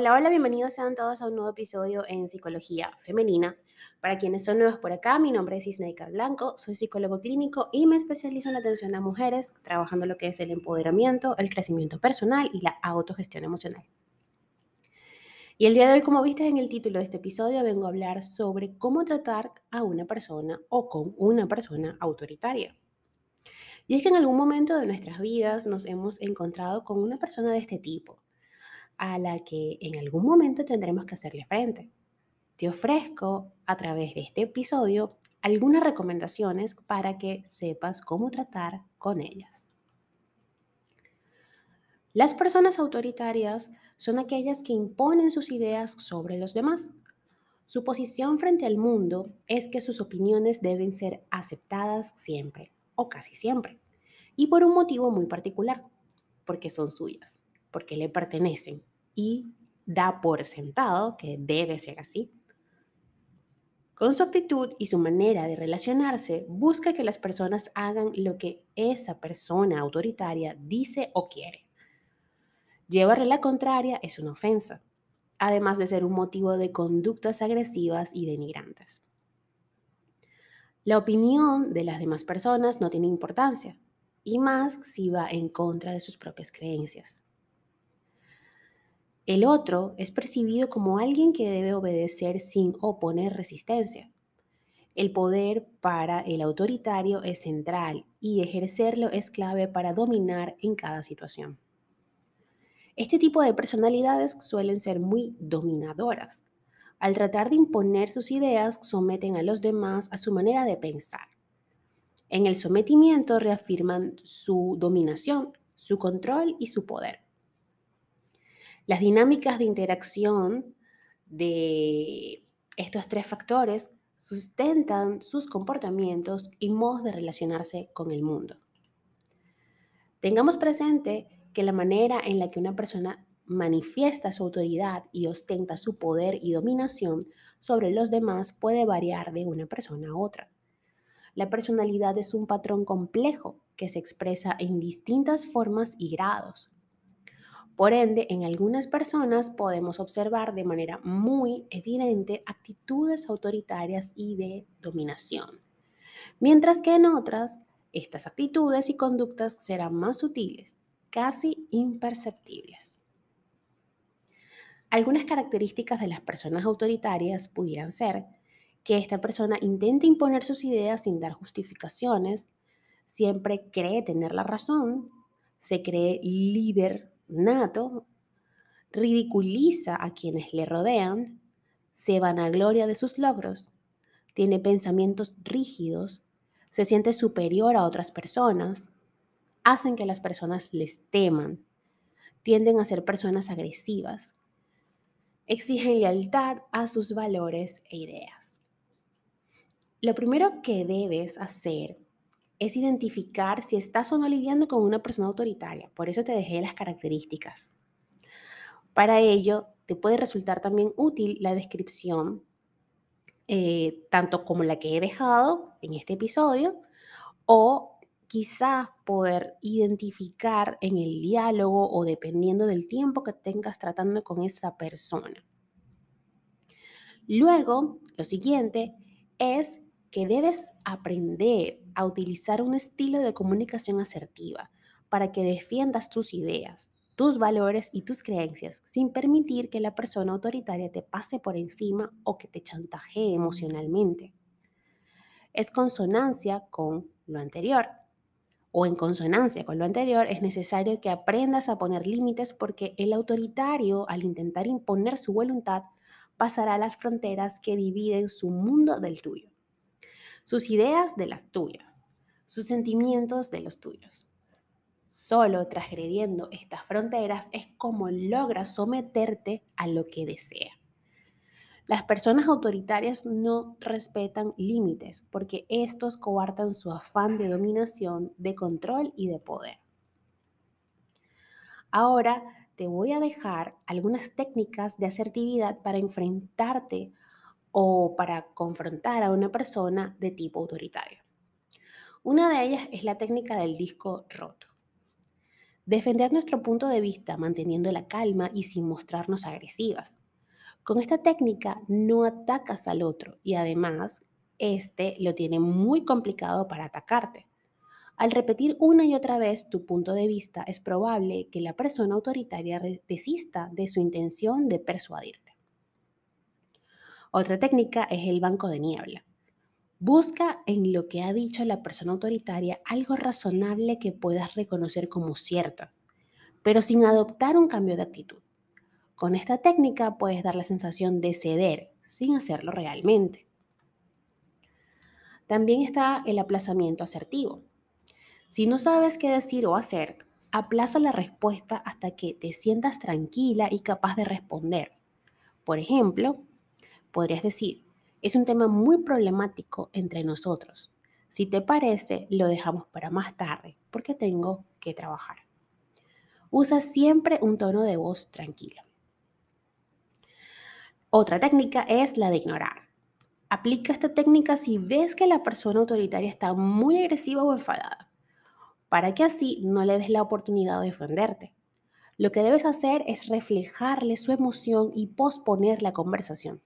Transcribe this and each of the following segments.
Hola, hola, bienvenidos sean todos a un nuevo episodio en Psicología Femenina. Para quienes son nuevos por acá, mi nombre es Isneika Blanco, soy psicólogo clínico y me especializo en la atención a mujeres, trabajando lo que es el empoderamiento, el crecimiento personal y la autogestión emocional. Y el día de hoy, como viste en el título de este episodio, vengo a hablar sobre cómo tratar a una persona o con una persona autoritaria. Y es que en algún momento de nuestras vidas nos hemos encontrado con una persona de este tipo a la que en algún momento tendremos que hacerle frente. Te ofrezco a través de este episodio algunas recomendaciones para que sepas cómo tratar con ellas. Las personas autoritarias son aquellas que imponen sus ideas sobre los demás. Su posición frente al mundo es que sus opiniones deben ser aceptadas siempre o casi siempre, y por un motivo muy particular, porque son suyas, porque le pertenecen, y da por sentado que debe ser así. Con su actitud y su manera de relacionarse, busca que las personas hagan lo que esa persona autoritaria dice o quiere. Llevarle la contraria es una ofensa, además de ser un motivo de conductas agresivas y denigrantes. La opinión de las demás personas no tiene importancia, y más si va en contra de sus propias creencias. El otro es percibido como alguien que debe obedecer sin oponer resistencia. El poder para el autoritario es central y ejercerlo es clave para dominar en cada situación. Este tipo de personalidades suelen ser muy dominadoras. Al tratar de imponer sus ideas, someten a los demás a su manera de pensar. En el sometimiento reafirman su dominación, su control y su poder. Las dinámicas de interacción de estos tres factores sustentan sus comportamientos y modos de relacionarse con el mundo. Tengamos presente que la manera en la que una persona manifiesta su autoridad y ostenta su poder y dominación sobre los demás puede variar de una persona a otra. La personalidad es un patrón complejo que se expresa en distintas formas y grados, por ende, en algunas personas podemos observar de manera muy evidente actitudes autoritarias y de dominación, mientras que en otras estas actitudes y conductas serán más sutiles, casi imperceptibles. Algunas características de las personas autoritarias pudieran ser que esta persona intente imponer sus ideas sin dar justificaciones, siempre cree tener la razón, se cree líder nato, ridiculiza a quienes le rodean, se vanagloria de sus logros, tiene pensamientos rígidos, se siente superior a otras personas, hacen que las personas les teman, tienden a ser personas agresivas, exigen lealtad a sus valores e ideas. Lo primero que debes hacer es identificar si estás o no lidiando con una persona autoritaria. Por eso te dejé las características. Para ello, te puede resultar también útil la descripción, eh, tanto como la que he dejado en este episodio, o quizás poder identificar en el diálogo o dependiendo del tiempo que tengas tratando con esa persona. Luego, lo siguiente es que debes aprender a utilizar un estilo de comunicación asertiva para que defiendas tus ideas, tus valores y tus creencias sin permitir que la persona autoritaria te pase por encima o que te chantajee emocionalmente. Es consonancia con lo anterior. O en consonancia con lo anterior, es necesario que aprendas a poner límites porque el autoritario, al intentar imponer su voluntad, pasará las fronteras que dividen su mundo del tuyo sus ideas de las tuyas, sus sentimientos de los tuyos. Solo transgrediendo estas fronteras es como logras someterte a lo que desea. Las personas autoritarias no respetan límites porque estos coartan su afán de dominación, de control y de poder. Ahora te voy a dejar algunas técnicas de asertividad para enfrentarte o para confrontar a una persona de tipo autoritario. Una de ellas es la técnica del disco roto. Defender nuestro punto de vista manteniendo la calma y sin mostrarnos agresivas. Con esta técnica no atacas al otro y además este lo tiene muy complicado para atacarte. Al repetir una y otra vez tu punto de vista, es probable que la persona autoritaria desista de su intención de persuadirte. Otra técnica es el banco de niebla. Busca en lo que ha dicho la persona autoritaria algo razonable que puedas reconocer como cierto, pero sin adoptar un cambio de actitud. Con esta técnica puedes dar la sensación de ceder sin hacerlo realmente. También está el aplazamiento asertivo. Si no sabes qué decir o hacer, aplaza la respuesta hasta que te sientas tranquila y capaz de responder. Por ejemplo, podrías decir, es un tema muy problemático entre nosotros. Si te parece, lo dejamos para más tarde porque tengo que trabajar. Usa siempre un tono de voz tranquilo. Otra técnica es la de ignorar. Aplica esta técnica si ves que la persona autoritaria está muy agresiva o enfadada para que así no le des la oportunidad de defenderte. Lo que debes hacer es reflejarle su emoción y posponer la conversación.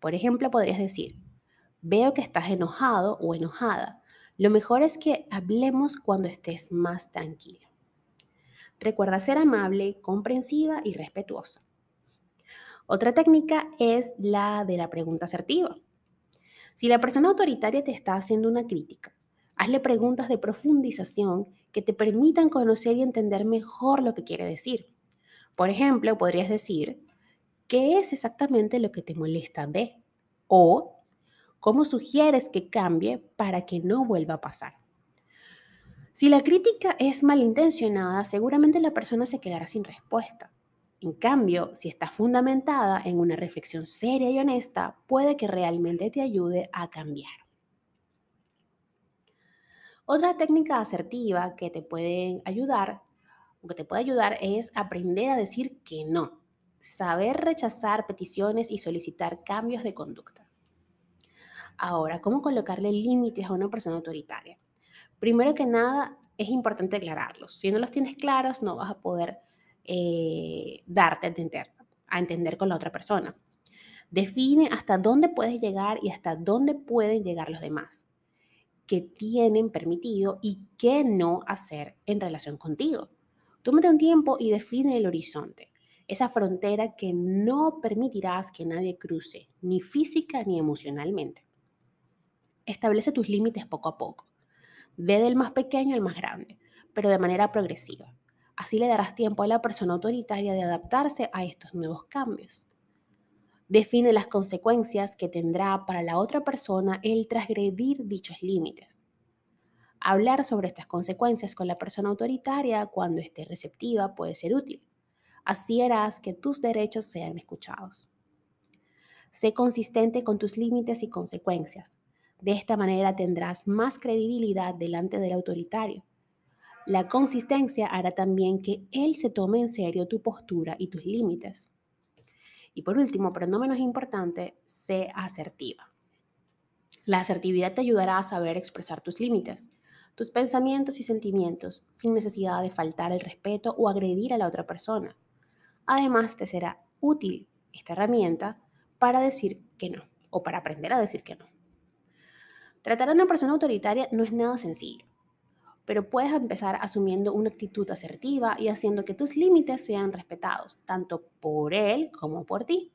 Por ejemplo, podrías decir, veo que estás enojado o enojada. Lo mejor es que hablemos cuando estés más tranquilo. Recuerda ser amable, comprensiva y respetuosa. Otra técnica es la de la pregunta asertiva. Si la persona autoritaria te está haciendo una crítica, Hazle preguntas de profundización que te permitan conocer y entender mejor lo que quiere decir. Por ejemplo, podrías decir, ¿qué es exactamente lo que te molesta de? O, ¿cómo sugieres que cambie para que no vuelva a pasar? Si la crítica es malintencionada, seguramente la persona se quedará sin respuesta. En cambio, si está fundamentada en una reflexión seria y honesta, puede que realmente te ayude a cambiar. Otra técnica asertiva que te puede ayudar, que te puede ayudar es aprender a decir que no, saber rechazar peticiones y solicitar cambios de conducta. Ahora, ¿cómo colocarle límites a una persona autoritaria? Primero que nada, es importante aclararlos. Si no los tienes claros, no vas a poder eh, darte a entender, a entender con la otra persona. Define hasta dónde puedes llegar y hasta dónde pueden llegar los demás que tienen permitido y qué no hacer en relación contigo. Tómate un tiempo y define el horizonte, esa frontera que no permitirás que nadie cruce, ni física ni emocionalmente. Establece tus límites poco a poco. Ve del más pequeño al más grande, pero de manera progresiva. Así le darás tiempo a la persona autoritaria de adaptarse a estos nuevos cambios. Define las consecuencias que tendrá para la otra persona el transgredir dichos límites. Hablar sobre estas consecuencias con la persona autoritaria cuando esté receptiva puede ser útil. Así harás que tus derechos sean escuchados. Sé consistente con tus límites y consecuencias. De esta manera tendrás más credibilidad delante del autoritario. La consistencia hará también que él se tome en serio tu postura y tus límites. Y por último, pero no menos importante, sé asertiva. La asertividad te ayudará a saber expresar tus límites, tus pensamientos y sentimientos sin necesidad de faltar el respeto o agredir a la otra persona. Además, te será útil esta herramienta para decir que no o para aprender a decir que no. Tratar a una persona autoritaria no es nada sencillo pero puedes empezar asumiendo una actitud asertiva y haciendo que tus límites sean respetados, tanto por él como por ti.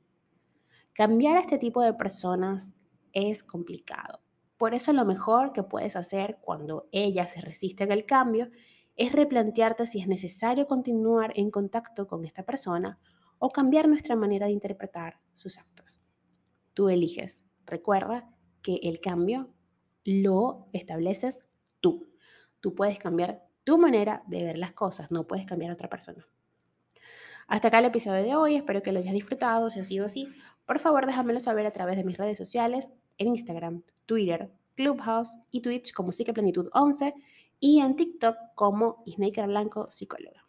Cambiar a este tipo de personas es complicado. Por eso lo mejor que puedes hacer cuando ella se resiste al cambio es replantearte si es necesario continuar en contacto con esta persona o cambiar nuestra manera de interpretar sus actos. Tú eliges. Recuerda que el cambio lo estableces tú. Tú puedes cambiar tu manera de ver las cosas, no puedes cambiar a otra persona. Hasta acá el episodio de hoy, espero que lo hayas disfrutado, si ha sido así, por favor déjamelo saber a través de mis redes sociales, en Instagram, Twitter, Clubhouse y Twitch como Psiqueplenitud 11 y en TikTok como Isnaker Blanco Psicóloga.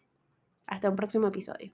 Hasta un próximo episodio.